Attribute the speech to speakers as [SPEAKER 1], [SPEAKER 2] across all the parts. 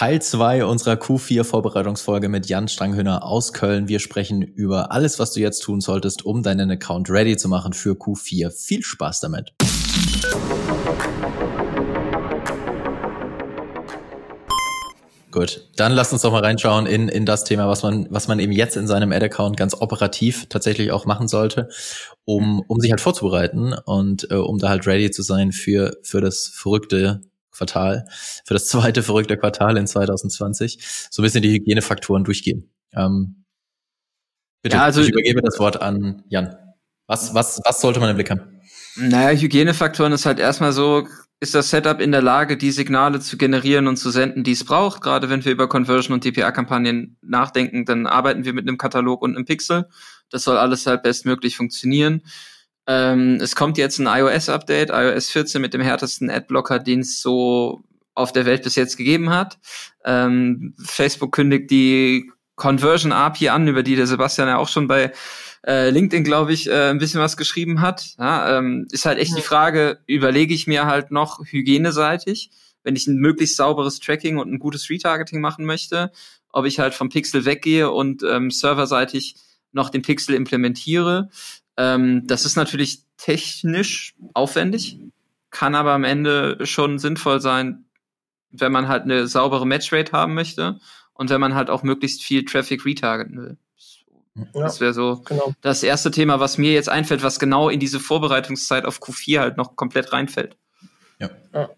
[SPEAKER 1] Teil 2 unserer Q4-Vorbereitungsfolge mit Jan Stranghöhner aus Köln. Wir sprechen über alles, was du jetzt tun solltest, um deinen Account ready zu machen für Q4. Viel Spaß damit. Gut, dann lass uns doch mal reinschauen in, in das Thema, was man, was man eben jetzt in seinem Ad-Account ganz operativ tatsächlich auch machen sollte, um, um sich halt vorzubereiten und äh, um da halt ready zu sein für, für das verrückte Quartal, für das zweite verrückte Quartal in 2020, so ein bisschen die Hygienefaktoren durchgehen. Ähm, bitte, ja, also, ich übergebe das Wort an Jan. Was, was, was sollte man im Blick haben?
[SPEAKER 2] Naja, Hygienefaktoren ist halt erstmal so, ist das Setup in der Lage, die Signale zu generieren und zu senden, die es braucht. Gerade wenn wir über Conversion und DPA-Kampagnen nachdenken, dann arbeiten wir mit einem Katalog und einem Pixel. Das soll alles halt bestmöglich funktionieren. Ähm, es kommt jetzt ein iOS-Update, iOS 14 mit dem härtesten Adblocker, den es so auf der Welt bis jetzt gegeben hat. Ähm, Facebook kündigt die Conversion API an, über die der Sebastian ja auch schon bei äh, LinkedIn, glaube ich, äh, ein bisschen was geschrieben hat. Ja, ähm, ist halt echt ja. die Frage, überlege ich mir halt noch hygieneseitig, wenn ich ein möglichst sauberes Tracking und ein gutes Retargeting machen möchte, ob ich halt vom Pixel weggehe und ähm, serverseitig noch den Pixel implementiere. Ähm, das ist natürlich technisch aufwendig, kann aber am Ende schon sinnvoll sein, wenn man halt eine saubere Matchrate haben möchte und wenn man halt auch möglichst viel Traffic retargeten will. Ja, das wäre so genau. das erste Thema, was mir jetzt einfällt, was genau in diese Vorbereitungszeit auf Q4 halt noch komplett reinfällt.
[SPEAKER 1] Ja. ja.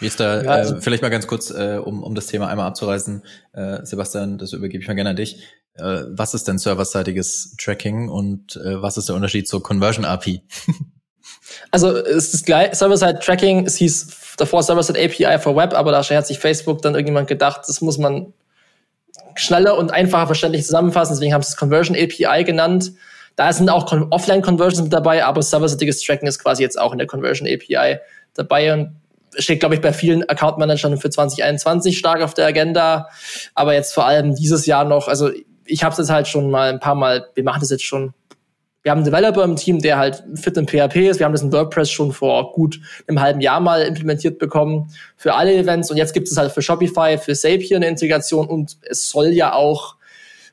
[SPEAKER 1] Wie ist da, ja, also, äh, vielleicht mal ganz kurz, äh, um, um das Thema einmal abzureißen, äh, Sebastian, das übergebe ich mal gerne an dich. Äh, was ist denn serverseitiges Tracking und äh, was ist der Unterschied zur Conversion API?
[SPEAKER 3] also es ist gleich, Server-Side Tracking, es hieß davor Server-Side API for Web, aber da hat sich Facebook dann irgendjemand gedacht, das muss man schneller und einfacher verständlich zusammenfassen. Deswegen haben sie es Conversion API genannt. Da sind auch Offline-Conversions mit dabei, aber server-seitiges Tracking ist quasi jetzt auch in der Conversion API dabei und steht, glaube ich, bei vielen Account-Managern für 2021 stark auf der Agenda. Aber jetzt vor allem dieses Jahr noch, also ich habe es jetzt halt schon mal ein paar Mal, wir machen das jetzt schon wir haben einen Developer im Team, der halt fit in PHP ist. Wir haben das in WordPress schon vor gut einem halben Jahr mal implementiert bekommen für alle Events. Und jetzt gibt es halt für Shopify, für Zapier eine Integration. Und es soll ja auch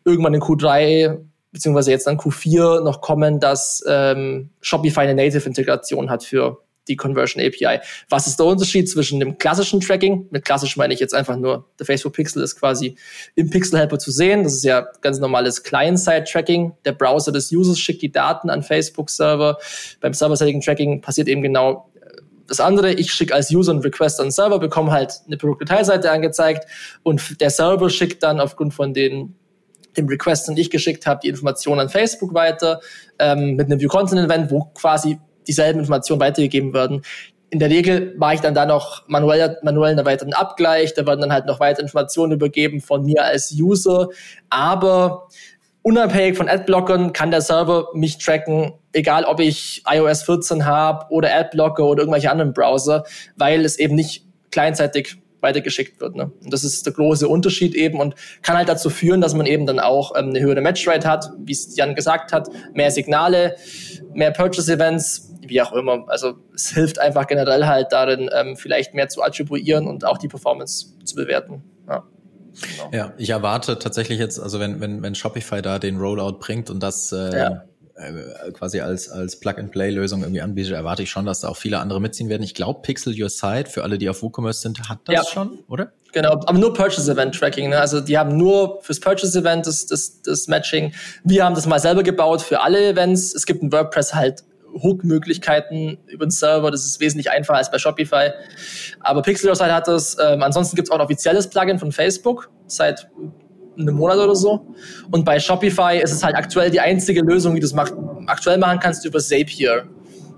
[SPEAKER 3] irgendwann in Q3 beziehungsweise jetzt dann Q4 noch kommen, dass ähm, Shopify eine Native-Integration hat für die Conversion API. Was ist der Unterschied zwischen dem klassischen Tracking? Mit klassisch meine ich jetzt einfach nur, der Facebook Pixel ist quasi im Pixel Helper zu sehen. Das ist ja ganz normales Client-Side-Tracking. Der Browser des Users schickt die Daten an Facebook-Server. Beim serverseitigen Tracking passiert eben genau äh, das andere, ich schicke als User einen Request an den Server, bekomme halt eine Produktdetailseite angezeigt und der Server schickt dann aufgrund von den dem Request, den ich geschickt habe, die Informationen an Facebook weiter ähm, mit einem View Content Event, wo quasi dieselben Informationen weitergegeben werden. In der Regel mache ich dann da noch manuell, manuell einen weiteren Abgleich, da werden dann halt noch weitere Informationen übergeben von mir als User, aber unabhängig von Adblockern kann der Server mich tracken, egal ob ich iOS 14 habe oder Adblocker oder irgendwelche anderen Browser, weil es eben nicht kleinzeitig weitergeschickt wird. Ne? Und das ist der große Unterschied eben und kann halt dazu führen, dass man eben dann auch ähm, eine höhere Matchrate hat, wie es Jan gesagt hat, mehr Signale, mehr Purchase-Events, wie auch immer. Also es hilft einfach generell halt darin, ähm, vielleicht mehr zu attribuieren und auch die Performance zu bewerten. Ja.
[SPEAKER 1] Genau. Ja, ich erwarte tatsächlich jetzt, also wenn, wenn, wenn Shopify da den Rollout bringt und das äh, ja. Äh, quasi als, als Plug-and-Play-Lösung irgendwie anbietet, erwarte ich schon, dass da auch viele andere mitziehen werden. Ich glaube, Pixel Your Site, für alle, die auf WooCommerce sind, hat das ja. schon, oder?
[SPEAKER 3] Genau, aber nur Purchase-Event-Tracking. Ne? Also die haben nur fürs Purchase-Event das, das, das Matching. Wir haben das mal selber gebaut für alle Events. Es gibt ein WordPress halt Hook-Möglichkeiten über den Server. Das ist wesentlich einfacher als bei Shopify. Aber Pixelosite hat das. Ähm, ansonsten gibt es auch ein offizielles Plugin von Facebook seit einem Monat oder so. Und bei Shopify ist es halt aktuell die einzige Lösung, wie du es aktuell machen kannst über Zapier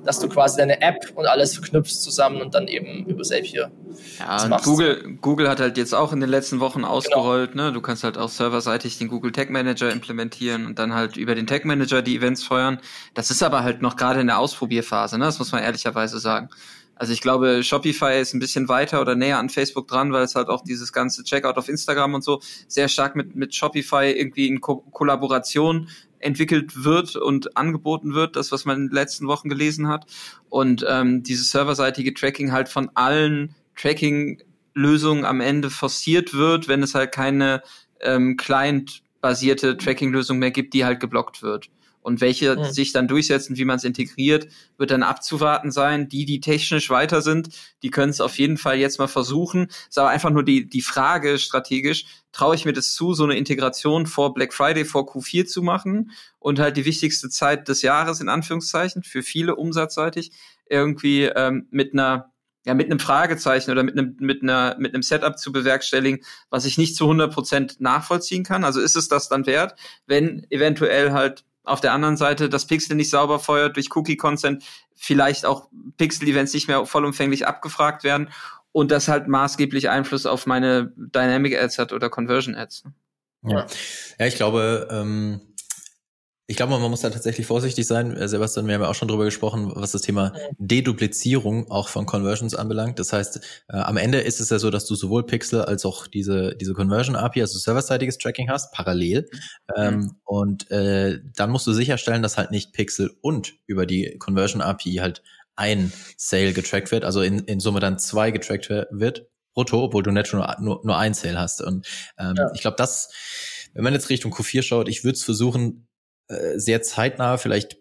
[SPEAKER 3] dass du quasi deine App und alles verknüpfst zusammen und dann eben über Zapier.
[SPEAKER 2] Ja, Google, Google hat halt jetzt auch in den letzten Wochen genau. ausgerollt, genau. ne? Du kannst halt auch serverseitig den Google Tag Manager implementieren und dann halt über den Tag Manager die Events feuern. Das ist aber halt noch gerade in der Ausprobierphase, ne? Das muss man ehrlicherweise sagen. Also ich glaube, Shopify ist ein bisschen weiter oder näher an Facebook dran, weil es halt auch dieses ganze Checkout auf Instagram und so sehr stark mit, mit Shopify irgendwie in Ko Kollaboration entwickelt wird und angeboten wird, das, was man in den letzten Wochen gelesen hat. Und ähm, dieses serverseitige Tracking halt von allen Tracking Tracking-Lösung am Ende forciert wird, wenn es halt keine ähm, Client-basierte Tracking-Lösung mehr gibt, die halt geblockt wird. Und welche mhm. sich dann durchsetzen, wie man es integriert, wird dann abzuwarten sein. Die, die technisch weiter sind, die können es auf jeden Fall jetzt mal versuchen. Ist aber einfach nur die, die Frage strategisch, traue ich mir das zu, so eine Integration vor Black Friday, vor Q4 zu machen und halt die wichtigste Zeit des Jahres in Anführungszeichen für viele umsatzseitig irgendwie ähm, mit einer ja, mit einem Fragezeichen oder mit einem, mit einer, mit einem Setup zu bewerkstelligen, was ich nicht zu 100 Prozent nachvollziehen kann. Also ist es das dann wert, wenn eventuell halt auf der anderen Seite das Pixel nicht sauber feuert durch Cookie-Consent, vielleicht auch Pixel-Events nicht mehr vollumfänglich abgefragt werden und das halt maßgeblich Einfluss auf meine Dynamic Ads hat oder Conversion Ads.
[SPEAKER 1] Ja, ja ich glaube, ähm, ich glaube, man muss da tatsächlich vorsichtig sein. Äh, Sebastian, wir haben ja auch schon drüber gesprochen, was das Thema Deduplizierung auch von Conversions anbelangt. Das heißt, äh, am Ende ist es ja so, dass du sowohl Pixel als auch diese, diese Conversion API, also serverseitiges Tracking hast, parallel. Mhm. Ähm, und äh, dann musst du sicherstellen, dass halt nicht Pixel und über die Conversion API halt ein Sale getrackt wird, also in, in Summe dann zwei getrackt wird, brutto, obwohl du netto nur, nur, nur ein Sale hast. Und ähm, ja. ich glaube, das, wenn man jetzt Richtung Q4 schaut, ich würde es versuchen, sehr zeitnah, vielleicht,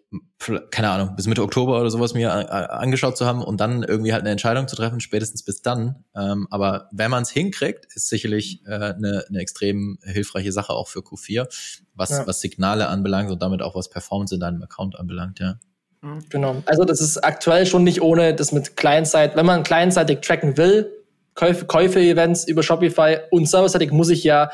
[SPEAKER 1] keine Ahnung, bis Mitte Oktober oder sowas mir äh, angeschaut zu haben und dann irgendwie halt eine Entscheidung zu treffen, spätestens bis dann. Ähm, aber wenn man es hinkriegt, ist sicherlich äh, eine, eine extrem hilfreiche Sache auch für Q4, was, ja. was Signale anbelangt und damit auch was Performance in deinem Account anbelangt, ja.
[SPEAKER 3] Mhm. Genau. Also das ist aktuell schon nicht ohne das mit Client-Side, wenn man client-seitig tracken will, Käufe, Käufe-Events über Shopify und server-seitig muss ich ja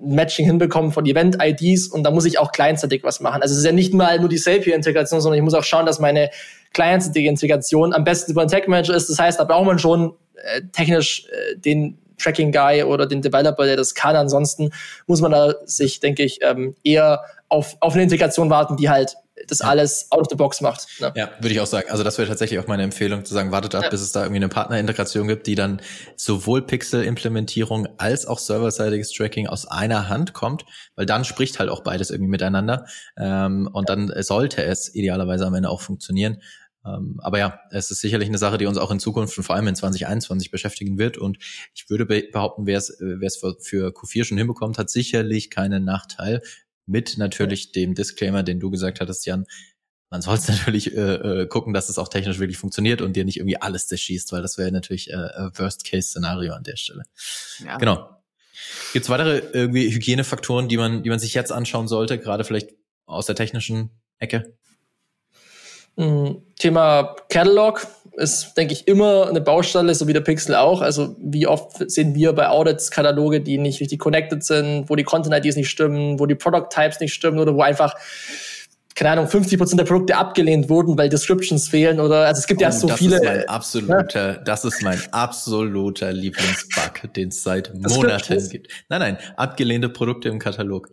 [SPEAKER 3] Matching hinbekommen von Event-IDs und da muss ich auch clientseitig was machen. Also es ist ja nicht mal nur die Zapier-Integration, sondern ich muss auch schauen, dass meine clientseitige Integration am besten über einen Tag Manager ist. Das heißt, da braucht man schon äh, technisch äh, den Tracking Guy oder den Developer, der das kann. Ansonsten muss man da sich, denke ich, ähm, eher auf, auf eine Integration warten, die halt das ja. alles out of the box macht.
[SPEAKER 1] Ne? Ja, würde ich auch sagen. Also das wäre tatsächlich auch meine Empfehlung, zu sagen, wartet ab, ja. bis es da irgendwie eine Partnerintegration gibt, die dann sowohl Pixel-Implementierung als auch serverseitiges Tracking aus einer Hand kommt, weil dann spricht halt auch beides irgendwie miteinander. Ähm, und dann sollte es idealerweise am Ende auch funktionieren. Ähm, aber ja, es ist sicherlich eine Sache, die uns auch in Zukunft und vor allem in 2021 beschäftigen wird. Und ich würde behaupten, wer es, für, für Q4 schon hinbekommt, hat sicherlich keinen Nachteil, mit natürlich dem Disclaimer, den du gesagt hattest, Jan. Man soll es natürlich äh, äh, gucken, dass es auch technisch wirklich funktioniert und dir nicht irgendwie alles zerschießt, weil das wäre natürlich äh, Worst-Case-Szenario an der Stelle. Ja. Genau. Gibt es weitere irgendwie Hygienefaktoren, die man, die man sich jetzt anschauen sollte, gerade vielleicht aus der technischen Ecke?
[SPEAKER 3] Mm, Thema Catalog ist, denke ich, immer eine Baustelle, so wie der Pixel auch. Also wie oft sehen wir bei Audits Kataloge, die nicht richtig connected sind, wo die Content-IDs nicht stimmen, wo die Product-Types nicht stimmen oder wo einfach keine Ahnung, 50 Prozent der Produkte abgelehnt wurden, weil Descriptions fehlen oder also es gibt oh, ja so
[SPEAKER 1] das
[SPEAKER 3] viele.
[SPEAKER 1] Ist mein absoluter, ja? Das ist mein absoluter Lieblingsbug, den es seit Monaten gibt. Nein, nein, abgelehnte Produkte im Katalog.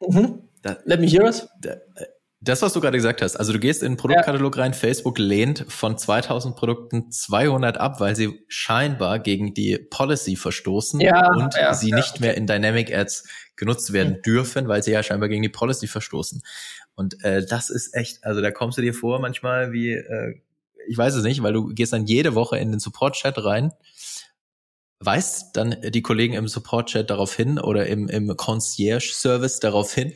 [SPEAKER 3] Mhm. Da, Let me hear it. Da,
[SPEAKER 1] das, was du gerade gesagt hast, also du gehst in den Produktkatalog ja. rein, Facebook lehnt von 2000 Produkten 200 ab, weil sie scheinbar gegen die Policy verstoßen ja, und ja, sie nicht mehr in Dynamic Ads genutzt werden mhm. dürfen, weil sie ja scheinbar gegen die Policy verstoßen. Und äh, das ist echt, also da kommst du dir vor manchmal wie, äh, ich weiß es nicht, weil du gehst dann jede Woche in den Support-Chat rein weist dann die Kollegen im Support-Chat darauf hin oder im, im Concierge-Service darauf hin,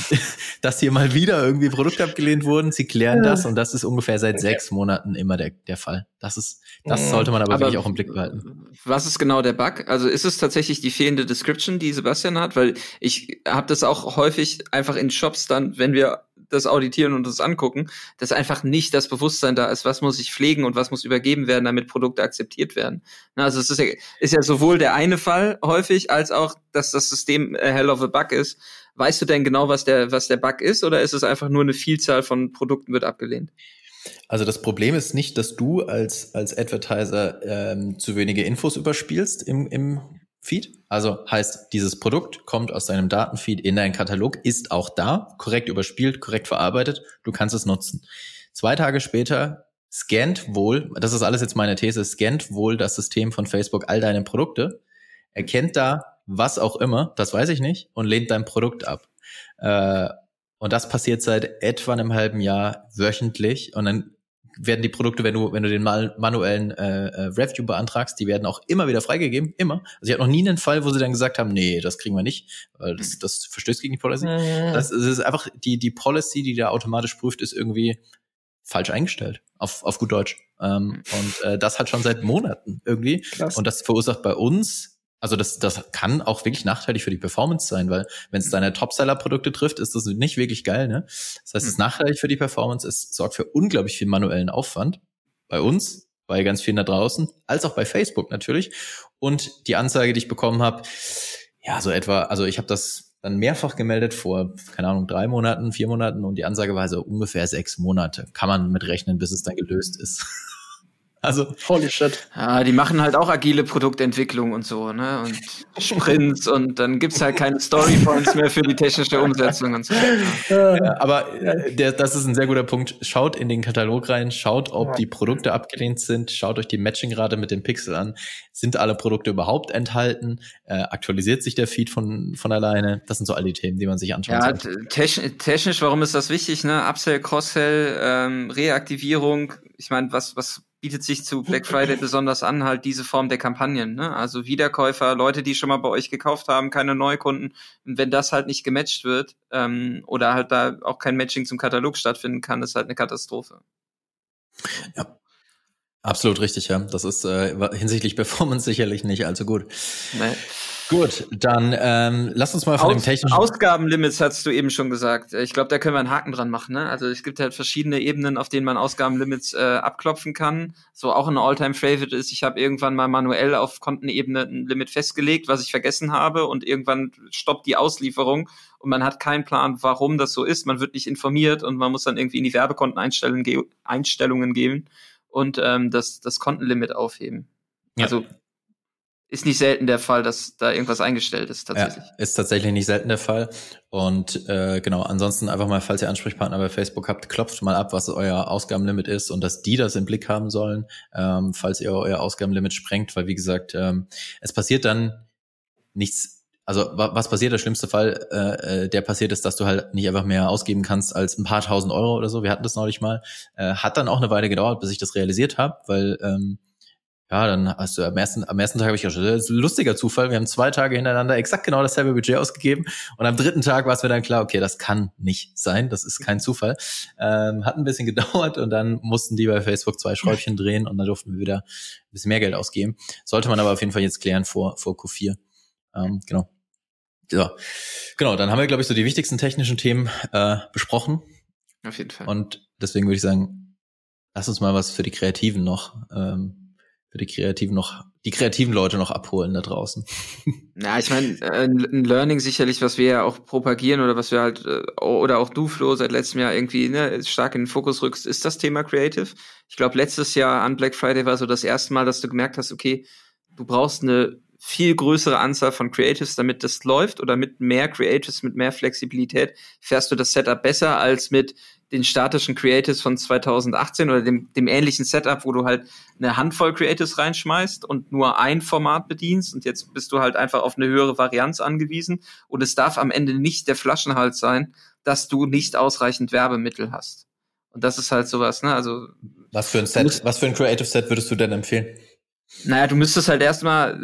[SPEAKER 1] dass hier mal wieder irgendwie Produkte abgelehnt wurden. Sie klären ja. das und das ist ungefähr seit okay. sechs Monaten immer der, der Fall. Das ist, das mhm. sollte man aber, aber, wirklich auch im Blick behalten.
[SPEAKER 2] Was ist genau der Bug? Also ist es tatsächlich die fehlende Description, die Sebastian hat? Weil ich habe das auch häufig einfach in Shops dann, wenn wir das auditieren und das angucken, dass einfach nicht das Bewusstsein da ist, was muss ich pflegen und was muss übergeben werden, damit Produkte akzeptiert werden. Also es ist ja, ist ja sowohl der eine Fall häufig, als auch, dass das System a hell of a bug ist. Weißt du denn genau, was der, was der Bug ist, oder ist es einfach nur eine Vielzahl von Produkten wird abgelehnt?
[SPEAKER 1] Also das Problem ist nicht, dass du als, als Advertiser ähm, zu wenige Infos überspielst im, im Feed. Also heißt, dieses Produkt kommt aus deinem Datenfeed in deinen Katalog, ist auch da, korrekt überspielt, korrekt verarbeitet, du kannst es nutzen. Zwei Tage später scannt wohl, das ist alles jetzt meine These, scannt wohl das System von Facebook all deine Produkte, erkennt da was auch immer, das weiß ich nicht, und lehnt dein Produkt ab. Äh, und das passiert seit etwa einem halben Jahr wöchentlich und dann werden die Produkte, wenn du, wenn du den manuellen äh, äh, Review beantragst, die werden auch immer wieder freigegeben, immer. Also ich hatte noch nie einen Fall, wo sie dann gesagt haben, nee, das kriegen wir nicht, weil das, das verstößt gegen die Policy. Mhm. Das, das ist einfach die, die Policy, die da automatisch prüft, ist irgendwie falsch eingestellt, auf, auf gut Deutsch. Ähm, und äh, das hat schon seit Monaten irgendwie. Krass. Und das verursacht bei uns also das, das kann auch wirklich nachteilig für die Performance sein, weil wenn es deine Topseller-Produkte trifft, ist das nicht wirklich geil. Ne? Das heißt, es ist hm. nachteilig für die Performance, es sorgt für unglaublich viel manuellen Aufwand bei uns, bei ganz vielen da draußen, als auch bei Facebook natürlich. Und die Anzeige, die ich bekommen habe, ja, so etwa, also ich habe das dann mehrfach gemeldet vor, keine Ahnung, drei Monaten, vier Monaten und die Ansage war so ungefähr sechs Monate. Kann man mitrechnen, bis es dann gelöst ist.
[SPEAKER 2] Also holy shit. Ja, die machen halt auch agile Produktentwicklung und so, ne? Und Sprints und dann gibt's halt keine Storypoints mehr für die technische Umsetzung und so.
[SPEAKER 1] Ja, aber äh, der, das ist ein sehr guter Punkt. Schaut in den Katalog rein, schaut, ob ja. die Produkte abgelehnt sind, schaut euch die Matching-Rate mit dem Pixel an. Sind alle Produkte überhaupt enthalten? Äh, aktualisiert sich der Feed von, von alleine? Das sind so all die Themen, die man sich anschauen
[SPEAKER 2] ja, sollte. Technisch, warum ist das wichtig, ne? Upsell, Cross-Sell, ähm, Reaktivierung. Ich meine, was, was bietet sich zu Black Friday besonders an, halt diese Form der Kampagnen. Ne? Also Wiederkäufer, Leute, die schon mal bei euch gekauft haben, keine Neukunden. Und wenn das halt nicht gematcht wird ähm, oder halt da auch kein Matching zum Katalog stattfinden kann, ist halt eine Katastrophe.
[SPEAKER 1] Ja, absolut richtig, ja. Das ist äh, hinsichtlich Performance sicherlich nicht allzu gut. Nee. Gut, dann ähm, lass uns mal von Aus, dem technischen
[SPEAKER 2] Ausgabenlimits hast du eben schon gesagt. Ich glaube, da können wir einen Haken dran machen. Ne? Also es gibt halt verschiedene Ebenen, auf denen man Ausgabenlimits äh, abklopfen kann. So auch ein All-Time-Favorite ist, ich habe irgendwann mal manuell auf Kontenebene ein Limit festgelegt, was ich vergessen habe und irgendwann stoppt die Auslieferung und man hat keinen Plan, warum das so ist. Man wird nicht informiert und man muss dann irgendwie in die Werbekonteneinstellungen gehen und ähm, das, das Kontenlimit aufheben. Ja. Also ist nicht selten der Fall, dass da irgendwas eingestellt ist tatsächlich.
[SPEAKER 1] Ja, ist tatsächlich nicht selten der Fall. Und äh, genau, ansonsten einfach mal, falls ihr Ansprechpartner bei Facebook habt, klopft mal ab, was euer Ausgabenlimit ist und dass die das im Blick haben sollen, ähm, falls ihr euer Ausgabenlimit sprengt, weil wie gesagt, ähm, es passiert dann nichts also was passiert? Der schlimmste Fall, äh, äh, der passiert ist, dass du halt nicht einfach mehr ausgeben kannst als ein paar tausend Euro oder so. Wir hatten das neulich mal. Äh, hat dann auch eine Weile gedauert, bis ich das realisiert habe, weil ähm, ja, dann hast du am ersten, am ersten Tag habe ich gedacht, das ist ein lustiger Zufall. Wir haben zwei Tage hintereinander exakt genau dasselbe Budget ausgegeben. Und am dritten Tag war es mir dann klar, okay, das kann nicht sein. Das ist kein Zufall. Ähm, hat ein bisschen gedauert und dann mussten die bei Facebook zwei Schräubchen drehen und dann durften wir wieder ein bisschen mehr Geld ausgeben. Sollte man aber auf jeden Fall jetzt klären vor, vor Q4. Ähm, genau. So. Genau, dann haben wir, glaube ich, so die wichtigsten technischen Themen äh, besprochen.
[SPEAKER 2] Auf jeden Fall.
[SPEAKER 1] Und deswegen würde ich sagen, lass uns mal was für die Kreativen noch ähm, für die Kreativen noch, die kreativen Leute noch abholen da draußen.
[SPEAKER 2] Ja, ich meine, äh, ein Learning sicherlich, was wir ja auch propagieren oder was wir halt, äh, oder auch du, Flo, seit letztem Jahr irgendwie ne, stark in den Fokus rückst, ist das Thema Creative. Ich glaube, letztes Jahr an Black Friday war so das erste Mal, dass du gemerkt hast, okay, du brauchst eine viel größere Anzahl von Creatives, damit das läuft oder mit mehr Creatives, mit mehr Flexibilität fährst du das Setup besser als mit den statischen Creatives von 2018 oder dem, dem ähnlichen Setup, wo du halt eine Handvoll Creatives reinschmeißt und nur ein Format bedienst und jetzt bist du halt einfach auf eine höhere Varianz angewiesen und es darf am Ende nicht der Flaschenhals sein, dass du nicht ausreichend Werbemittel hast. Und das ist halt sowas, ne? Also
[SPEAKER 1] was für ein Set, was für ein Creative Set würdest du denn empfehlen?
[SPEAKER 2] Naja, du müsstest halt erstmal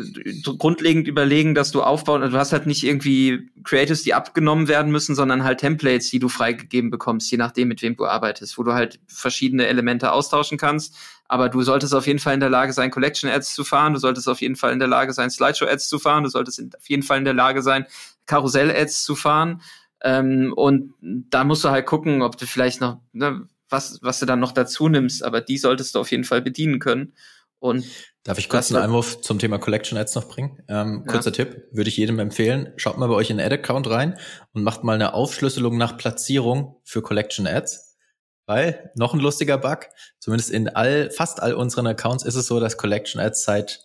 [SPEAKER 2] grundlegend überlegen, dass du aufbauen, also du hast halt nicht irgendwie Creatives, die abgenommen werden müssen, sondern halt Templates, die du freigegeben bekommst, je nachdem, mit wem du arbeitest, wo du halt verschiedene Elemente austauschen kannst. Aber du solltest auf jeden Fall in der Lage sein, Collection Ads zu fahren, du solltest auf jeden Fall in der Lage sein, Slideshow Ads zu fahren, du solltest auf jeden Fall in der Lage sein, Karussell Ads zu fahren. Ähm, und da musst du halt gucken, ob du vielleicht noch, ne, was, was du dann noch dazu nimmst, aber die solltest du auf jeden Fall bedienen können. Und
[SPEAKER 1] Darf ich kurz einen Einwurf zum Thema Collection Ads noch bringen? Ähm, ja. Kurzer Tipp, würde ich jedem empfehlen. Schaut mal bei euch in den Ad-Account rein und macht mal eine Aufschlüsselung nach Platzierung für Collection Ads. Weil, noch ein lustiger Bug, zumindest in all, fast all unseren Accounts ist es so, dass Collection Ads seit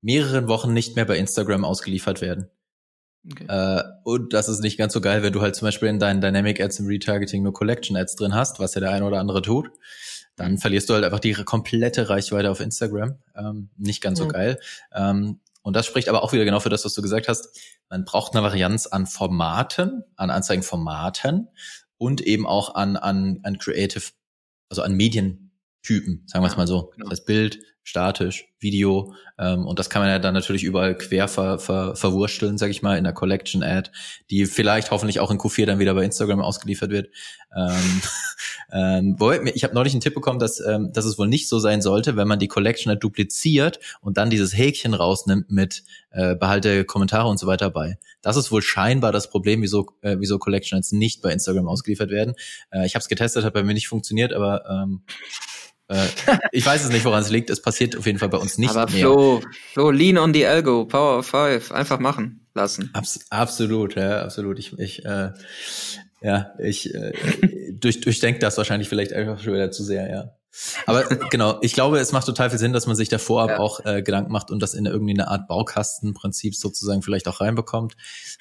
[SPEAKER 1] mehreren Wochen nicht mehr bei Instagram ausgeliefert werden. Okay. Äh, und das ist nicht ganz so geil, wenn du halt zum Beispiel in deinen Dynamic Ads im Retargeting nur Collection Ads drin hast, was ja der eine oder andere tut dann verlierst du halt einfach die komplette Reichweite auf Instagram. Ähm, nicht ganz so geil. Ähm, und das spricht aber auch wieder genau für das, was du gesagt hast. Man braucht eine Varianz an Formaten, an Anzeigenformaten und eben auch an, an, an Creative, also an Medien, Typen, sagen wir es mal so. Genau. Das Bild, statisch, Video ähm, und das kann man ja dann natürlich überall quer ver, ver, verwursteln, sag ich mal, in der Collection Ad, die vielleicht hoffentlich auch in Q4 dann wieder bei Instagram ausgeliefert wird. Ähm, ähm, ich habe neulich einen Tipp bekommen, dass, ähm, dass es wohl nicht so sein sollte, wenn man die Collection Ad dupliziert und dann dieses Häkchen rausnimmt mit äh, behalte Kommentare und so weiter bei. Das ist wohl scheinbar das Problem, wieso, äh, wieso Collection Ads nicht bei Instagram ausgeliefert werden. Äh, ich habe es getestet, hat bei mir nicht funktioniert, aber ähm, äh, ich weiß es nicht, woran es liegt. Es passiert auf jeden Fall bei uns nicht
[SPEAKER 2] Aber mehr. Flo, Flo, lean on the elbow, power of five, einfach machen lassen.
[SPEAKER 1] Abs absolut, ja, absolut. Ich, ich äh, ja, ich äh, durch, durchdenke das wahrscheinlich vielleicht einfach schon wieder zu sehr, ja. Aber genau, ich glaube, es macht total viel Sinn, dass man sich davor ja. auch äh, Gedanken macht und das in irgendwie eine Art Baukastenprinzip sozusagen vielleicht auch reinbekommt.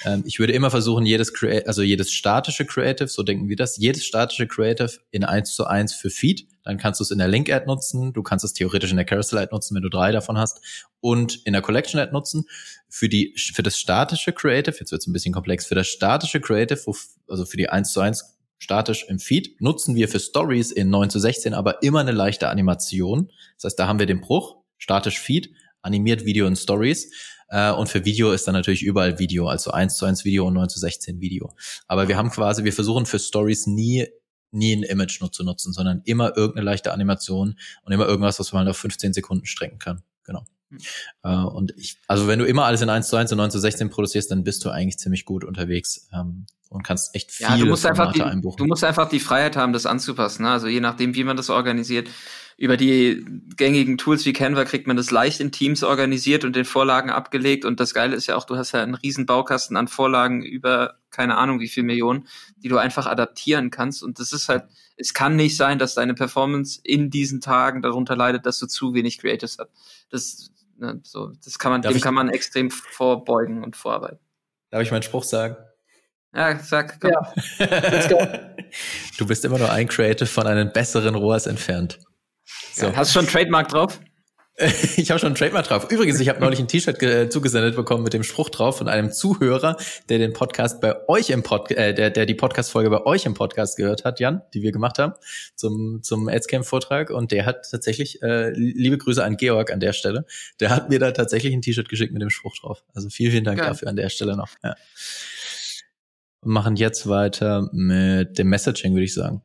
[SPEAKER 1] Ähm, ich würde immer versuchen, jedes Crea also jedes statische Creative, so denken wir das, jedes statische Creative in eins zu eins für Feed dann kannst du es in der Link-Ad nutzen, du kannst es theoretisch in der Carousel-Ad nutzen, wenn du drei davon hast, und in der Collection-Ad nutzen. Für die, für das statische Creative, jetzt wird es ein bisschen komplex, für das statische Creative, also für die 1 zu 1 statisch im Feed, nutzen wir für Stories in 9 zu 16 aber immer eine leichte Animation. Das heißt, da haben wir den Bruch, statisch Feed, animiert Video und Stories. Äh, und für Video ist dann natürlich überall Video, also 1 zu 1 Video und 9 zu 16 Video. Aber wir haben quasi, wir versuchen für Stories nie nie ein Image nur zu nutzen, sondern immer irgendeine leichte Animation und immer irgendwas, was man auf 15 Sekunden strecken kann. Genau. Uh, und ich, also wenn du immer alles in 1 zu 1 und 9 zu 16 produzierst, dann bist du eigentlich ziemlich gut unterwegs ähm, und kannst echt viele
[SPEAKER 2] ja, du musst einfach die, einbuchen. Du musst einfach die Freiheit haben, das anzupassen. Ne? Also je nachdem, wie man das organisiert, über die gängigen Tools wie Canva kriegt man das leicht in Teams organisiert und den Vorlagen abgelegt. Und das Geile ist ja auch, du hast ja einen riesen Baukasten an Vorlagen über keine Ahnung wie viel Millionen, die du einfach adaptieren kannst. Und das ist halt, es kann nicht sein, dass deine Performance in diesen Tagen darunter leidet, dass du zu wenig Creatives hast. Das, ne, so, das kann man, Darf dem kann man extrem vorbeugen und vorarbeiten.
[SPEAKER 1] Darf ich meinen Spruch sagen?
[SPEAKER 2] Ja, sag, komm.
[SPEAKER 1] Ja. du bist immer nur ein Creative von einem besseren ROAS entfernt.
[SPEAKER 2] So. Ja, hast du schon Trademark drauf?
[SPEAKER 1] Ich habe schon ein Trademark drauf. Übrigens, ich habe neulich ein T-Shirt zugesendet bekommen mit dem Spruch drauf von einem Zuhörer, der den Podcast bei euch im Podcast, äh, der, der die Podcast-Folge bei euch im Podcast gehört hat, Jan, die wir gemacht haben, zum, zum Adscamp-Vortrag. Und der hat tatsächlich, äh, liebe Grüße an Georg an der Stelle, der hat mir da tatsächlich ein T-Shirt geschickt mit dem Spruch drauf. Also vielen, vielen Dank Geil. dafür an der Stelle noch. Ja. machen jetzt weiter mit dem Messaging, würde ich sagen.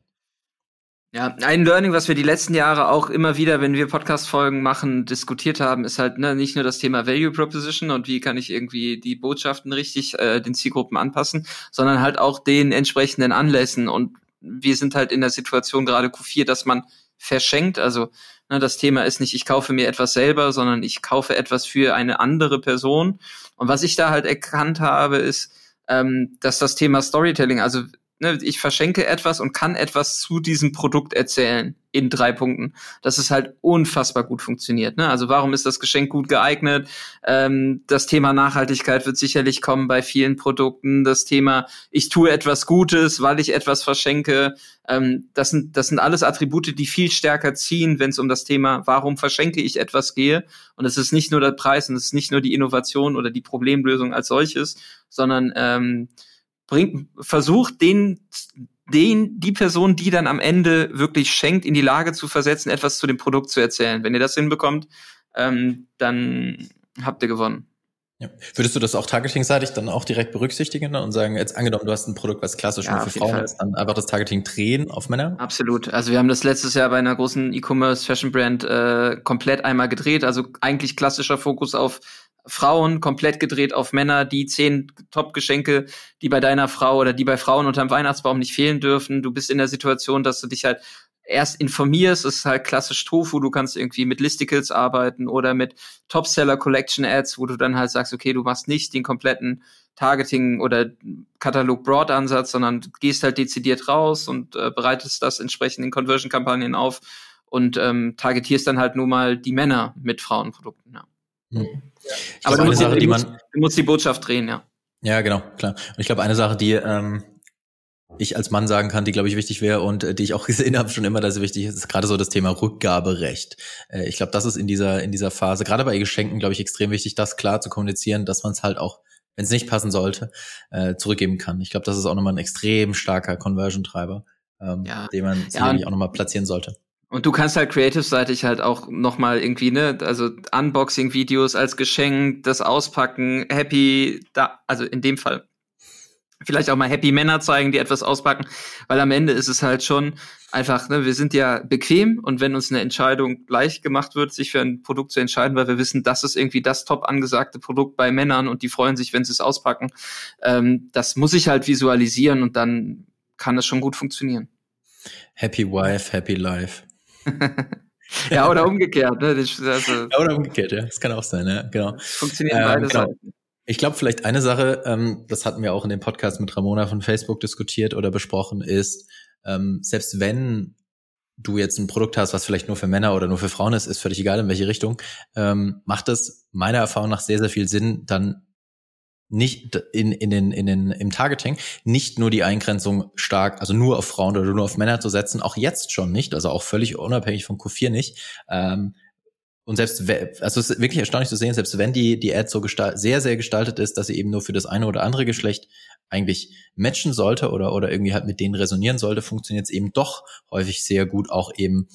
[SPEAKER 2] Ja, ein Learning, was wir die letzten Jahre auch immer wieder, wenn wir Podcast-Folgen machen, diskutiert haben, ist halt ne, nicht nur das Thema Value Proposition und wie kann ich irgendwie die Botschaften richtig äh, den Zielgruppen anpassen, sondern halt auch den entsprechenden Anlässen. Und wir sind halt in der Situation gerade Q4, dass man verschenkt. Also ne, das Thema ist nicht, ich kaufe mir etwas selber, sondern ich kaufe etwas für eine andere Person. Und was ich da halt erkannt habe, ist, ähm, dass das Thema Storytelling, also ne, ich verschenke etwas und kann etwas zu diesem Produkt erzählen in drei Punkten. Dass es halt unfassbar gut funktioniert. Ne? Also warum ist das Geschenk gut geeignet? Ähm, das Thema Nachhaltigkeit wird sicherlich kommen bei vielen Produkten. Das Thema, ich tue etwas Gutes, weil ich etwas verschenke. Ähm, das, sind, das sind alles Attribute, die viel stärker ziehen, wenn es um das Thema, warum verschenke ich etwas gehe. Und es ist nicht nur der Preis und es ist nicht nur die Innovation oder die Problemlösung als solches, sondern ähm, bringt, versucht den, den, die Person, die dann am Ende wirklich schenkt, in die Lage zu versetzen, etwas zu dem Produkt zu erzählen. Wenn ihr das hinbekommt, ähm, dann habt ihr gewonnen.
[SPEAKER 1] Ja. Würdest du das auch targetingseitig dann auch direkt berücksichtigen und sagen, jetzt angenommen, du hast ein Produkt, was klassisch ja, nur für Frauen Fall. ist, dann einfach das Targeting drehen auf Männer?
[SPEAKER 2] Absolut. Also wir haben das letztes Jahr bei einer großen E-Commerce Fashion Brand äh, komplett einmal gedreht. Also eigentlich klassischer Fokus auf Frauen komplett gedreht auf Männer, die zehn Top-Geschenke, die bei deiner Frau oder die bei Frauen unterm Weihnachtsbaum nicht fehlen dürfen. Du bist in der Situation, dass du dich halt erst informierst, es ist halt klassisch Tofu, du kannst irgendwie mit Listicles arbeiten oder mit Topseller Collection Ads, wo du dann halt sagst, okay, du machst nicht den kompletten Targeting oder Katalog Broad Ansatz, sondern gehst halt dezidiert raus und äh, bereitest das entsprechend in Conversion Kampagnen auf und ähm, targetierst dann halt nur mal die Männer mit Frauenprodukten. Ja. Mhm. Aber du musst, Sache, die man, du musst die Botschaft drehen, ja.
[SPEAKER 1] Ja, genau, klar. Und ich glaube, eine Sache, die ähm, ich als Mann sagen kann, die, glaube ich, wichtig wäre und äh, die ich auch gesehen habe schon immer, dass sie wichtig ist, ist gerade so das Thema Rückgaberecht. Äh, ich glaube, das ist in dieser, in dieser Phase, gerade bei Geschenken, glaube ich, extrem wichtig, das klar zu kommunizieren, dass man es halt auch, wenn es nicht passen sollte, äh, zurückgeben kann. Ich glaube, das ist auch nochmal ein extrem starker Conversion-Treiber, ähm, ja. den man sicherlich ja, auch nochmal platzieren sollte.
[SPEAKER 2] Und du kannst halt creative-seitig halt auch noch mal irgendwie, ne, also Unboxing-Videos als Geschenk, das Auspacken, Happy, da, also in dem Fall vielleicht auch mal Happy Männer zeigen, die etwas auspacken, weil am Ende ist es halt schon einfach, ne, wir sind ja bequem und wenn uns eine Entscheidung leicht gemacht wird, sich für ein Produkt zu entscheiden, weil wir wissen, das ist irgendwie das top angesagte Produkt bei Männern und die freuen sich, wenn sie es auspacken, ähm, das muss ich halt visualisieren und dann kann es schon gut funktionieren.
[SPEAKER 1] Happy Wife, Happy Life.
[SPEAKER 2] ja, oder umgekehrt. Ne? Das,
[SPEAKER 1] also, ja, oder umgekehrt, ja. Das kann auch sein, ja, genau.
[SPEAKER 2] Funktionieren ähm, beide genau. Seiten.
[SPEAKER 1] Ich glaube, vielleicht eine Sache, ähm, das hatten wir auch in dem Podcast mit Ramona von Facebook diskutiert oder besprochen, ist, ähm, selbst wenn du jetzt ein Produkt hast, was vielleicht nur für Männer oder nur für Frauen ist, ist völlig egal in welche Richtung, ähm, macht es meiner Erfahrung nach sehr, sehr viel Sinn, dann nicht in, in den, in den, im Targeting nicht nur die Eingrenzung stark, also nur auf Frauen oder nur auf Männer zu setzen, auch jetzt schon nicht, also auch völlig unabhängig von Q4 nicht. Ähm, und selbst, also es ist wirklich erstaunlich zu sehen, selbst wenn die, die Ad so sehr, sehr gestaltet ist, dass sie eben nur für das eine oder andere Geschlecht eigentlich matchen sollte oder, oder irgendwie halt mit denen resonieren sollte, funktioniert es eben doch häufig sehr gut auch eben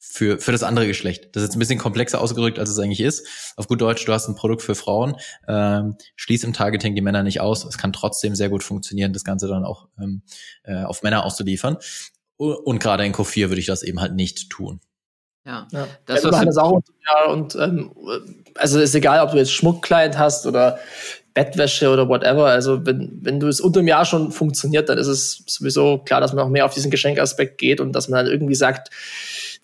[SPEAKER 1] für, für das andere Geschlecht. Das ist jetzt ein bisschen komplexer ausgedrückt, als es eigentlich ist. Auf gut Deutsch, du hast ein Produkt für Frauen, ähm, schließ im Targeting die Männer nicht aus. Es kann trotzdem sehr gut funktionieren, das Ganze dann auch ähm, äh, auf Männer auszuliefern. Und gerade in Q4 würde ich das eben halt nicht tun.
[SPEAKER 3] Ja, ja. das ja, was auch ja, und ähm, also ist egal, ob du jetzt Schmuckkleid hast oder Bettwäsche oder whatever. Also wenn, wenn du es unter dem Jahr schon funktioniert, dann ist es sowieso klar, dass man auch mehr auf diesen Geschenkaspekt geht und dass man dann irgendwie sagt,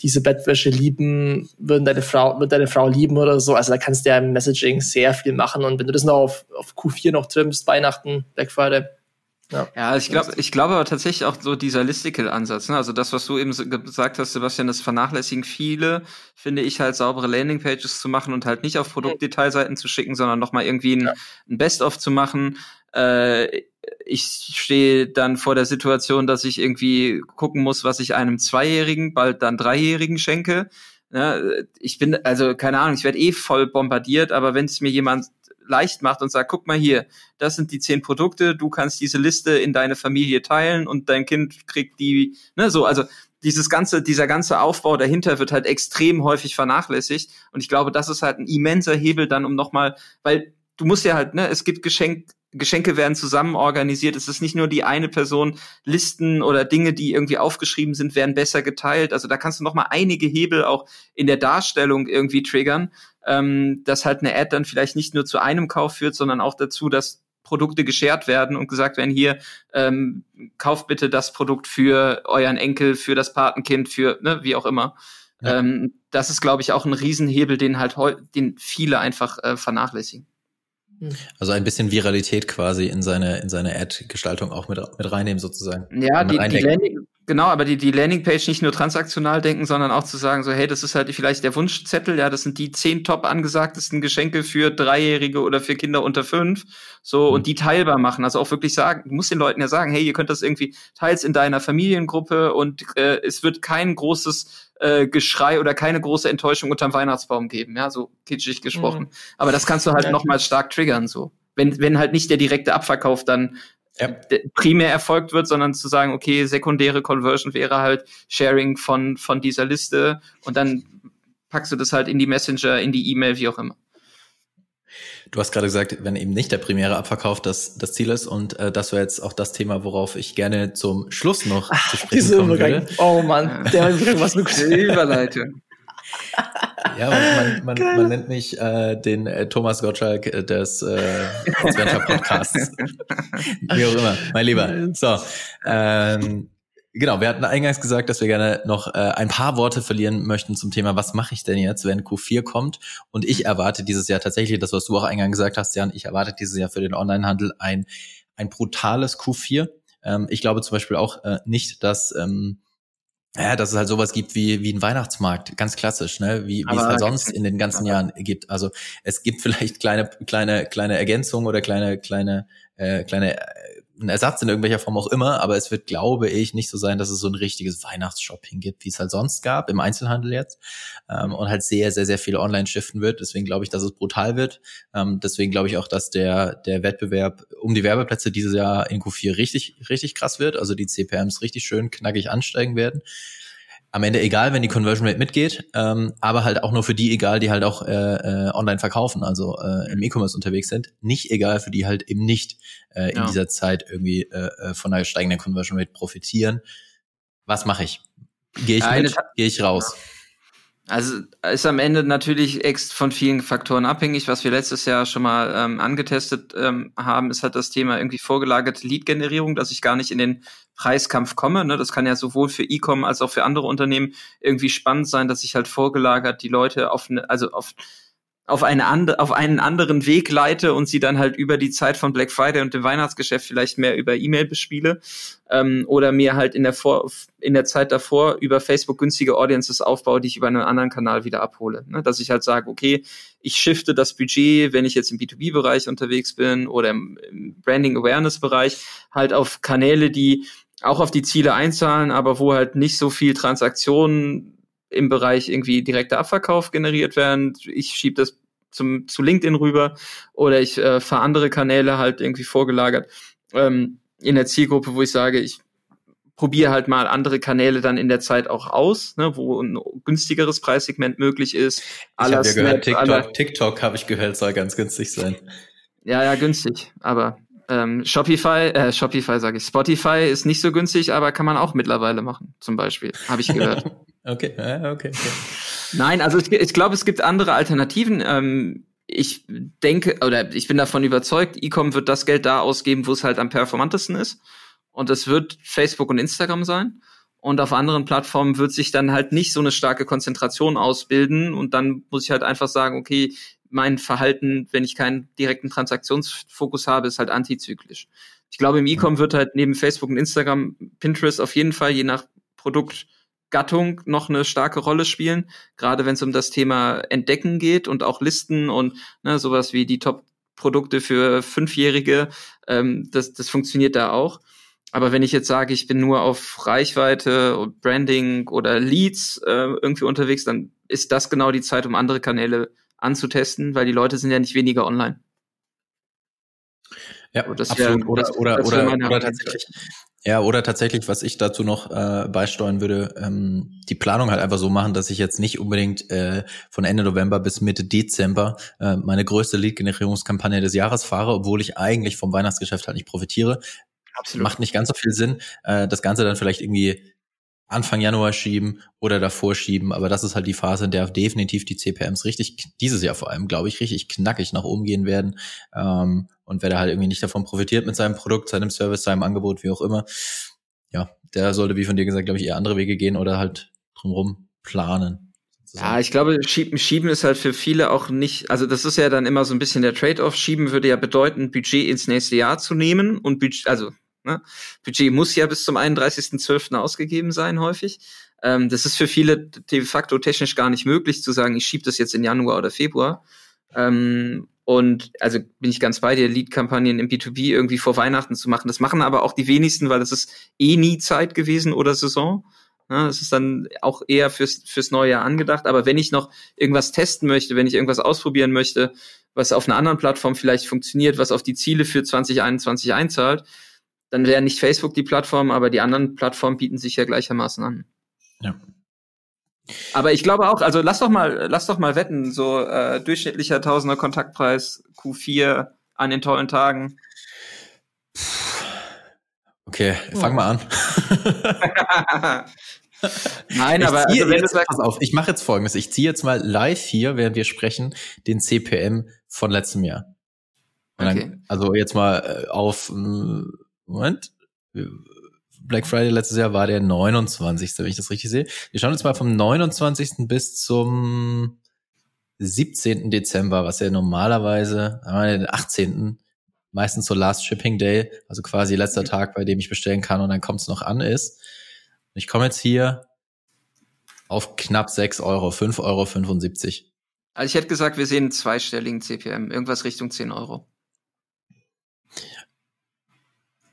[SPEAKER 3] diese Bettwäsche lieben, würden deine Frau, wird deine Frau lieben oder so. Also da kannst du ja im Messaging sehr viel machen. Und wenn du das noch auf, auf Q4 noch trimmst, Weihnachten, Black Friday,
[SPEAKER 2] ja, ja ich glaube ich glaube aber tatsächlich auch so dieser Listicle-Ansatz, ne? also das, was du eben gesagt hast, Sebastian, das vernachlässigen viele, finde ich halt saubere Landingpages zu machen und halt nicht auf Produktdetailseiten zu schicken, sondern nochmal irgendwie ein, ja. ein Best-of zu machen. Äh, ich stehe dann vor der Situation, dass ich irgendwie gucken muss, was ich einem Zweijährigen, bald dann Dreijährigen schenke. Ja, ich bin, also keine Ahnung, ich werde eh voll bombardiert, aber wenn es mir jemand leicht macht und sagt, guck mal hier, das sind die zehn Produkte, du kannst diese Liste in deine Familie teilen und dein Kind kriegt die, ne, so, also dieses ganze, dieser ganze Aufbau dahinter wird halt extrem häufig vernachlässigt und ich glaube, das ist halt ein immenser Hebel dann, um nochmal, weil du musst ja halt, ne, es gibt Geschenk, Geschenke werden zusammen organisiert. Es ist nicht nur die eine Person, Listen oder Dinge, die irgendwie aufgeschrieben sind, werden besser geteilt. Also da kannst du noch mal einige Hebel auch in der Darstellung irgendwie triggern, ähm, dass halt eine Ad dann vielleicht nicht nur zu einem Kauf führt, sondern auch dazu, dass Produkte geshared werden und gesagt werden, hier, ähm, kauft bitte das Produkt für euren Enkel, für das Patenkind, für, ne, wie auch immer. Ja. Ähm, das ist, glaube ich, auch ein Riesenhebel, den halt den viele einfach äh, vernachlässigen.
[SPEAKER 1] Hm. Also ein bisschen Viralität quasi in seine, in seine Ad-Gestaltung auch mit, mit reinnehmen sozusagen.
[SPEAKER 2] Ja, die, die Landing, Genau, aber die, die Landingpage nicht nur transaktional denken, sondern auch zu sagen, so, hey, das ist halt vielleicht der Wunschzettel, ja, das sind die zehn top angesagtesten Geschenke für Dreijährige oder für Kinder unter fünf, so, mhm. und die teilbar machen. Also auch wirklich sagen, du musst den Leuten ja sagen, hey, ihr könnt das irgendwie teils in deiner Familiengruppe und äh, es wird kein großes äh, Geschrei oder keine große Enttäuschung unterm Weihnachtsbaum geben, ja, so kitschig gesprochen. Mhm. Aber das kannst du halt ja. nochmal stark triggern, so. Wenn, wenn halt nicht der direkte Abverkauf dann ja. primär erfolgt wird, sondern zu sagen, okay, sekundäre Conversion wäre halt Sharing von, von dieser Liste und dann packst du das halt in die Messenger, in die E-Mail, wie auch immer.
[SPEAKER 1] Du hast gerade gesagt, wenn eben nicht der primäre Abverkauf das, das Ziel ist und äh, das wäre jetzt auch das Thema, worauf ich gerne zum Schluss noch Ach, zu sprechen kommen würde.
[SPEAKER 3] Oh Mann, der Übergang, was eine
[SPEAKER 2] Überleitung.
[SPEAKER 1] Ja, man, man, man, nennt mich äh, den äh, Thomas Gottschalk äh, des äh, Adventure Podcasts. Wie auch immer, mein Lieber. So, ähm, genau, wir hatten eingangs gesagt, dass wir gerne noch äh, ein paar Worte verlieren möchten zum Thema, was mache ich denn jetzt, wenn Q4 kommt? Und ich erwarte dieses Jahr tatsächlich, das, was du auch eingangs gesagt hast, Jan, ich erwarte dieses Jahr für den Onlinehandel ein, ein brutales Q4. Ähm, ich glaube zum Beispiel auch äh, nicht, dass ähm, ja, dass es halt sowas gibt wie, wie ein Weihnachtsmarkt, ganz klassisch, ne? wie, wie es halt sonst in den ganzen Jahren gibt. Also es gibt vielleicht kleine, kleine, kleine Ergänzungen oder kleine, kleine, äh, kleine ein Ersatz in irgendwelcher Form auch immer, aber es wird, glaube ich, nicht so sein, dass es so ein richtiges Weihnachtsshopping gibt, wie es halt sonst gab, im Einzelhandel jetzt, ähm, und halt sehr, sehr, sehr viel online shiften wird. Deswegen glaube ich, dass es brutal wird. Ähm, deswegen glaube ich auch, dass der, der Wettbewerb um die Werbeplätze dieses Jahr in Q4 richtig, richtig krass wird, also die CPMs richtig schön knackig ansteigen werden. Am Ende egal, wenn die Conversion Rate mitgeht, ähm, aber halt auch nur für die egal, die halt auch äh, äh, online verkaufen, also äh, im E-Commerce unterwegs sind. Nicht egal für die halt eben nicht äh, in ja. dieser Zeit irgendwie äh, äh von einer steigenden Conversion Rate profitieren. Was mache ich? Gehe ich mit? Gehe ich raus? Ja.
[SPEAKER 2] Also ist am Ende natürlich von vielen Faktoren abhängig. Was wir letztes Jahr schon mal ähm, angetestet ähm, haben, ist halt das Thema irgendwie vorgelagerte Lead-Generierung, dass ich gar nicht in den Preiskampf komme. Ne? Das kann ja sowohl für E-Com als auch für andere Unternehmen irgendwie spannend sein, dass ich halt vorgelagert die Leute auf eine, also auf auf, eine and auf einen anderen Weg leite und sie dann halt über die Zeit von Black Friday und dem Weihnachtsgeschäft vielleicht mehr über E-Mail bespiele ähm, oder mir halt in der, Vor in der Zeit davor über Facebook günstige Audiences aufbaue, die ich über einen anderen Kanal wieder abhole. Ne? Dass ich halt sage, okay, ich shifte das Budget, wenn ich jetzt im B2B-Bereich unterwegs bin oder im, im Branding-Awareness-Bereich, halt auf Kanäle, die auch auf die Ziele einzahlen, aber wo halt nicht so viel Transaktionen im Bereich irgendwie direkter Abverkauf generiert werden. Ich schiebe das zum, zu LinkedIn rüber oder ich äh, fahre andere Kanäle halt irgendwie vorgelagert ähm, in der Zielgruppe, wo ich sage, ich probiere halt mal andere Kanäle dann in der Zeit auch aus, ne, wo ein günstigeres Preissegment möglich ist.
[SPEAKER 1] Ich habe ja gehört, TikTok, TikTok habe ich gehört, soll ganz günstig sein.
[SPEAKER 2] Ja, ja, günstig, aber ähm, Shopify, äh, Shopify sage ich, Spotify ist nicht so günstig, aber kann man auch mittlerweile machen, zum Beispiel, habe ich gehört.
[SPEAKER 1] okay, okay, okay.
[SPEAKER 2] Nein, also ich, ich glaube, es gibt andere Alternativen. Ähm, ich denke, oder ich bin davon überzeugt, Ecom wird das Geld da ausgeben, wo es halt am performantesten ist. Und das wird Facebook und Instagram sein. Und auf anderen Plattformen wird sich dann halt nicht so eine starke Konzentration ausbilden. Und dann muss ich halt einfach sagen, okay, mein Verhalten, wenn ich keinen direkten Transaktionsfokus habe, ist halt antizyklisch. Ich glaube, im E-Com wird halt neben Facebook und Instagram Pinterest auf jeden Fall je nach Produktgattung noch eine starke Rolle spielen, gerade wenn es um das Thema Entdecken geht und auch Listen und ne, sowas wie die Top-Produkte für Fünfjährige, ähm, das, das funktioniert da auch. Aber wenn ich jetzt sage, ich bin nur auf Reichweite und Branding oder Leads äh, irgendwie unterwegs, dann ist das genau die Zeit, um andere Kanäle anzutesten, weil die Leute sind ja nicht weniger online.
[SPEAKER 1] Ja, absolut. Wär, oder das, oder, das oder, oder tatsächlich. Ja, oder tatsächlich, was ich dazu noch äh, beisteuern würde, ähm, die Planung halt einfach so machen, dass ich jetzt nicht unbedingt äh, von Ende November bis Mitte Dezember äh, meine größte Lead-Generierungskampagne des Jahres fahre, obwohl ich eigentlich vom Weihnachtsgeschäft halt nicht profitiere. Absolut. Macht nicht ganz so viel Sinn, äh, das Ganze dann vielleicht irgendwie Anfang Januar schieben oder davor schieben. Aber das ist halt die Phase, in der definitiv die CPMs richtig, dieses Jahr vor allem, glaube ich, richtig knackig nach oben gehen werden. Ähm, und wer da halt irgendwie nicht davon profitiert mit seinem Produkt, seinem Service, seinem Angebot, wie auch immer, ja, der sollte, wie von dir gesagt, glaube ich, eher andere Wege gehen oder halt drumherum planen.
[SPEAKER 2] Ja, ich glaube, schieben, schieben ist halt für viele auch nicht, also das ist ja dann immer so ein bisschen der Trade-off. Schieben würde ja bedeuten, Budget ins nächste Jahr zu nehmen und Budget, also Ne? Budget muss ja bis zum 31.12. ausgegeben sein, häufig. Ähm, das ist für viele de facto technisch gar nicht möglich zu sagen, ich schiebe das jetzt in Januar oder Februar. Ähm, und also bin ich ganz bei dir, Lead-Kampagnen im B2B irgendwie vor Weihnachten zu machen. Das machen aber auch die wenigsten, weil das ist eh nie Zeit gewesen oder Saison. Ja, das ist dann auch eher fürs, fürs neue Jahr angedacht. Aber wenn ich noch irgendwas testen möchte, wenn ich irgendwas ausprobieren möchte, was auf einer anderen Plattform vielleicht funktioniert, was auf die Ziele für 2021 einzahlt, dann wäre nicht Facebook die Plattform, aber die anderen Plattformen bieten sich ja gleichermaßen an.
[SPEAKER 1] Ja.
[SPEAKER 2] Aber ich glaube auch, also lass doch mal, lass doch mal wetten, so äh, durchschnittlicher Tausender Kontaktpreis Q4 an den tollen Tagen.
[SPEAKER 1] Okay, fang mal an.
[SPEAKER 2] Nein, ich aber
[SPEAKER 1] also, wenn jetzt, du sagst, pass auf, ich mache jetzt folgendes. Ich ziehe jetzt mal live hier, während wir sprechen, den CPM von letztem Jahr. Okay. Dann, also jetzt mal äh, auf Moment. Black Friday letztes Jahr war der 29. wenn ich das richtig sehe. Wir schauen jetzt mal vom 29. bis zum 17. Dezember, was ja normalerweise, den 18. meistens so Last Shipping Day, also quasi letzter mhm. Tag, bei dem ich bestellen kann und dann kommt es noch an ist. Ich komme jetzt hier auf knapp 6 Euro, 5,75 Euro.
[SPEAKER 2] Also ich hätte gesagt, wir sehen einen zweistelligen CPM, irgendwas Richtung 10 Euro.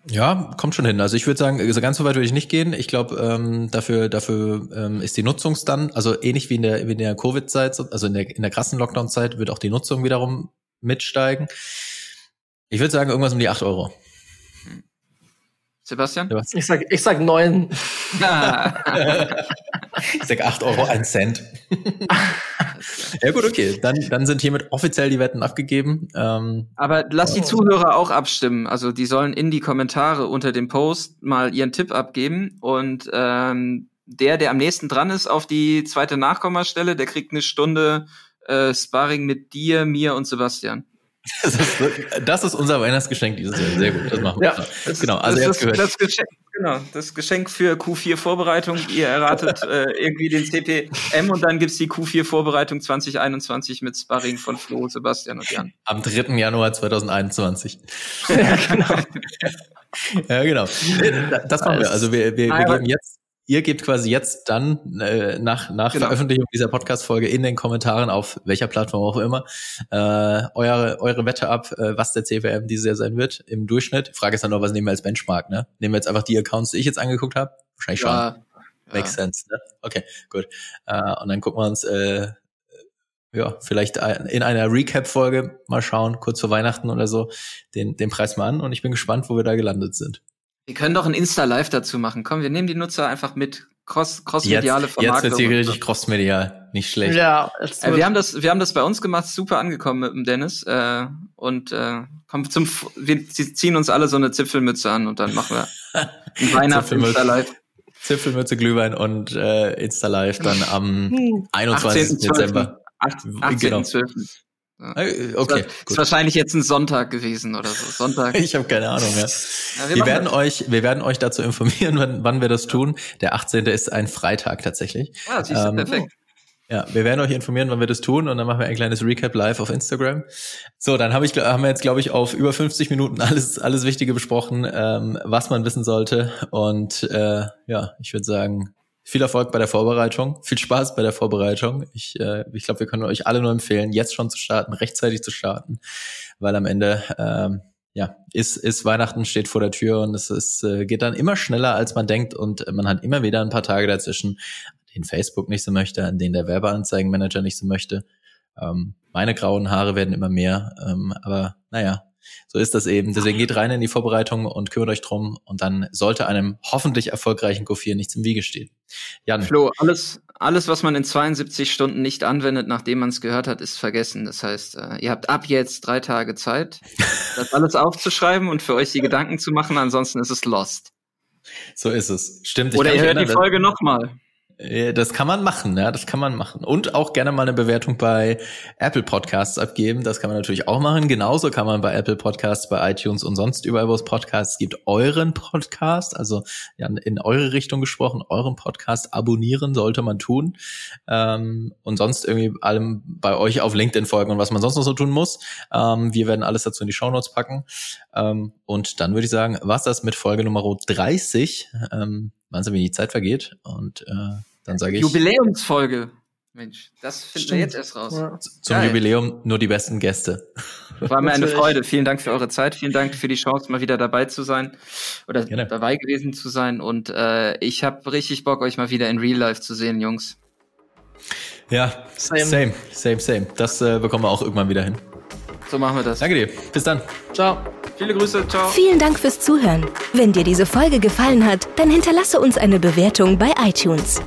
[SPEAKER 1] Ja, kommt schon hin. Also ich würde sagen, also ganz so weit würde ich nicht gehen. Ich glaube, ähm, dafür, dafür ähm, ist die Nutzung dann, also ähnlich wie in der, wie in der Covid-Zeit, also in der, in der krassen Lockdown-Zeit, wird auch die Nutzung wiederum mitsteigen. Ich würde sagen, irgendwas um die acht Euro.
[SPEAKER 2] Sebastian?
[SPEAKER 3] Ich sag, ich sag neun.
[SPEAKER 1] Ich sag 8 Euro, 1 Cent. ja gut, okay. Dann, dann sind hiermit offiziell die Wetten abgegeben. Ähm,
[SPEAKER 2] Aber lass die. Zuhörer auch abstimmen. Also die sollen in die Kommentare unter dem Post mal ihren Tipp abgeben. Und ähm, der, der am nächsten dran ist auf die zweite Nachkommastelle, der kriegt eine Stunde äh, Sparring mit dir, mir und Sebastian.
[SPEAKER 1] Das ist, das ist unser Weihnachtsgeschenk dieses Jahr. Sehr gut, das machen wir.
[SPEAKER 2] Ja, das, genau, also das, jetzt das, Geschenk, genau, das Geschenk für Q4-Vorbereitung. Ihr erratet äh, irgendwie den CPM und dann gibt's die Q4-Vorbereitung 2021 mit Sparring von Flo, Sebastian und Jan.
[SPEAKER 1] Am 3. Januar 2021. ja, genau. ja, genau. Das machen wir. Also wir, wir, wir geben jetzt Ihr gebt quasi jetzt dann äh, nach, nach genau. Veröffentlichung dieser Podcast-Folge in den Kommentaren auf welcher Plattform auch immer äh, eure, eure Wette ab, äh, was der CWM dieses Jahr sein wird im Durchschnitt. Frage ist dann noch, was nehmen wir als Benchmark? Ne? Nehmen wir jetzt einfach die Accounts, die ich jetzt angeguckt habe? Wahrscheinlich ja, schon. Ja. Makes sense. Ne? Okay, gut. Äh, und dann gucken wir uns äh, ja, vielleicht in einer Recap-Folge mal schauen, kurz vor Weihnachten oder so, den, den Preis mal an und ich bin gespannt, wo wir da gelandet sind.
[SPEAKER 2] Wir können doch ein Insta-Live dazu machen. Komm, wir nehmen die Nutzer einfach mit. Cross, crossmediale
[SPEAKER 1] jetzt, Vermarktung. Jetzt wird sie richtig crossmedial. Nicht schlecht.
[SPEAKER 2] Ja, äh, wir haben das, wir haben das bei uns gemacht, super angekommen mit dem Dennis. Äh, und äh, komm zum, wir ziehen uns alle so eine Zipfelmütze an und dann machen wir ein Weihnachten Insta-Live.
[SPEAKER 1] Zipfelmütze, Glühwein und äh, Insta-Live dann am 21. 18. Dezember.
[SPEAKER 2] 18. Genau. 12.
[SPEAKER 1] Äh, okay.
[SPEAKER 2] Das ist wahrscheinlich jetzt ein Sonntag gewesen oder so. Sonntag.
[SPEAKER 1] ich habe keine Ahnung. Ja. ja wir, wir werden das. euch, wir werden euch dazu informieren, wann, wann wir das tun. Der 18. ist ein Freitag tatsächlich.
[SPEAKER 2] Ah, siehst du, ähm, perfekt.
[SPEAKER 1] Ja, wir werden euch informieren, wann wir das tun und dann machen wir ein kleines Recap live auf Instagram. So, dann hab ich, haben wir jetzt, glaube ich, auf über 50 Minuten alles, alles Wichtige besprochen, ähm, was man wissen sollte. Und äh, ja, ich würde sagen, viel Erfolg bei der Vorbereitung, viel Spaß bei der Vorbereitung. Ich, äh, ich glaube, wir können euch alle nur empfehlen, jetzt schon zu starten, rechtzeitig zu starten, weil am Ende ähm, ja ist, ist Weihnachten steht vor der Tür und es ist, äh, geht dann immer schneller, als man denkt und man hat immer wieder ein paar Tage dazwischen, an denen Facebook nicht so möchte, an denen der Werbeanzeigenmanager nicht so möchte. Ähm, meine grauen Haare werden immer mehr, ähm, aber naja, so ist das eben. Deswegen geht rein in die Vorbereitung und kümmert euch drum und dann sollte einem hoffentlich erfolgreichen Q4 nichts im Wiege stehen.
[SPEAKER 2] Jan. Flo, alles, alles, was man in 72 Stunden nicht anwendet, nachdem man es gehört hat, ist vergessen. Das heißt, äh, ihr habt ab jetzt drei Tage Zeit, das alles aufzuschreiben und für euch die Gedanken zu machen. Ansonsten ist es lost.
[SPEAKER 1] So ist es. Stimmt.
[SPEAKER 2] Oder ihr hört die Folge nochmal.
[SPEAKER 1] Äh, das kann man machen, ja, das kann man machen. Und auch gerne mal eine Bewertung bei Apple Podcasts abgeben. Das kann man natürlich auch machen. Genauso kann man bei Apple Podcasts, bei iTunes und sonst überall, wo es Podcasts gibt, euren Podcast, also in eure Richtung gesprochen, euren Podcast abonnieren sollte man tun. Ähm, und sonst irgendwie allem bei euch auf LinkedIn folgen und was man sonst noch so tun muss. Ähm, wir werden alles dazu in die Show Notes packen. Ähm, und dann würde ich sagen, was das mit Folge Nummer 30. Wahnsinn, wie die Zeit vergeht. Und äh, dann sage ich.
[SPEAKER 2] Jubiläumsfolge. Mensch, das finden wir jetzt erst raus. Ja.
[SPEAKER 1] Zum Geil. Jubiläum nur die besten Gäste.
[SPEAKER 2] War mir eine Freude. Vielen Dank für eure Zeit. Vielen Dank für die Chance, mal wieder dabei zu sein oder Gerne. dabei gewesen zu sein. Und äh, ich habe richtig Bock, euch mal wieder in Real Life zu sehen, Jungs.
[SPEAKER 1] Ja, same, same, same. same. Das äh, bekommen wir auch irgendwann wieder hin.
[SPEAKER 2] So machen wir das.
[SPEAKER 1] Danke dir. Bis dann.
[SPEAKER 2] Ciao. Viele Grüße. Ciao.
[SPEAKER 4] Vielen Dank fürs Zuhören. Wenn dir diese Folge gefallen hat, dann hinterlasse uns eine Bewertung bei iTunes.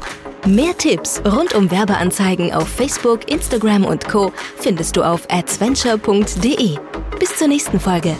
[SPEAKER 4] Mehr Tipps rund um Werbeanzeigen auf Facebook, Instagram und Co. findest du auf adventure.de. Bis zur nächsten Folge.